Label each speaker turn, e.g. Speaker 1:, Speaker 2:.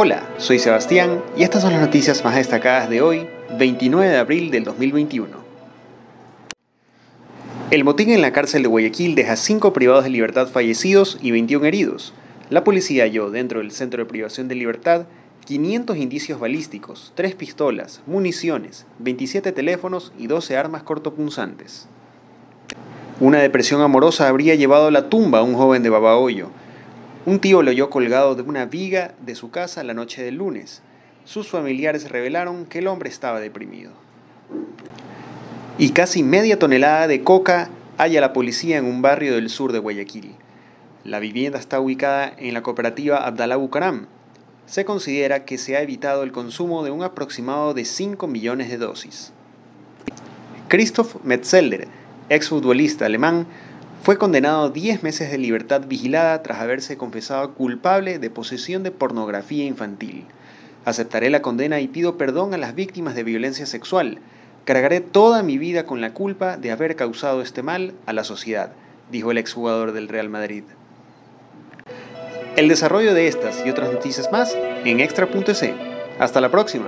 Speaker 1: Hola, soy Sebastián y estas son las noticias más destacadas de hoy, 29 de abril del 2021. El motín en la cárcel de Guayaquil deja 5 privados de libertad fallecidos y 21 heridos. La policía halló dentro del centro de privación de libertad 500 indicios balísticos, 3 pistolas, municiones, 27 teléfonos y 12 armas cortopunzantes. Una depresión amorosa habría llevado a la tumba a un joven de Babahoyo. Un tío lo oyó colgado de una viga de su casa la noche del lunes. Sus familiares revelaron que el hombre estaba deprimido. Y casi media tonelada de coca halla la policía en un barrio del sur de Guayaquil. La vivienda está ubicada en la cooperativa Abdalá Bucaram. Se considera que se ha evitado el consumo de un aproximado de 5 millones de dosis. Christoph Metzelder, exfutbolista alemán, fue condenado a 10 meses de libertad vigilada tras haberse confesado culpable de posesión de pornografía infantil. Aceptaré la condena y pido perdón a las víctimas de violencia sexual. Cargaré toda mi vida con la culpa de haber causado este mal a la sociedad, dijo el exjugador del Real Madrid. El desarrollo de estas y otras noticias más en extra.c. Hasta la próxima.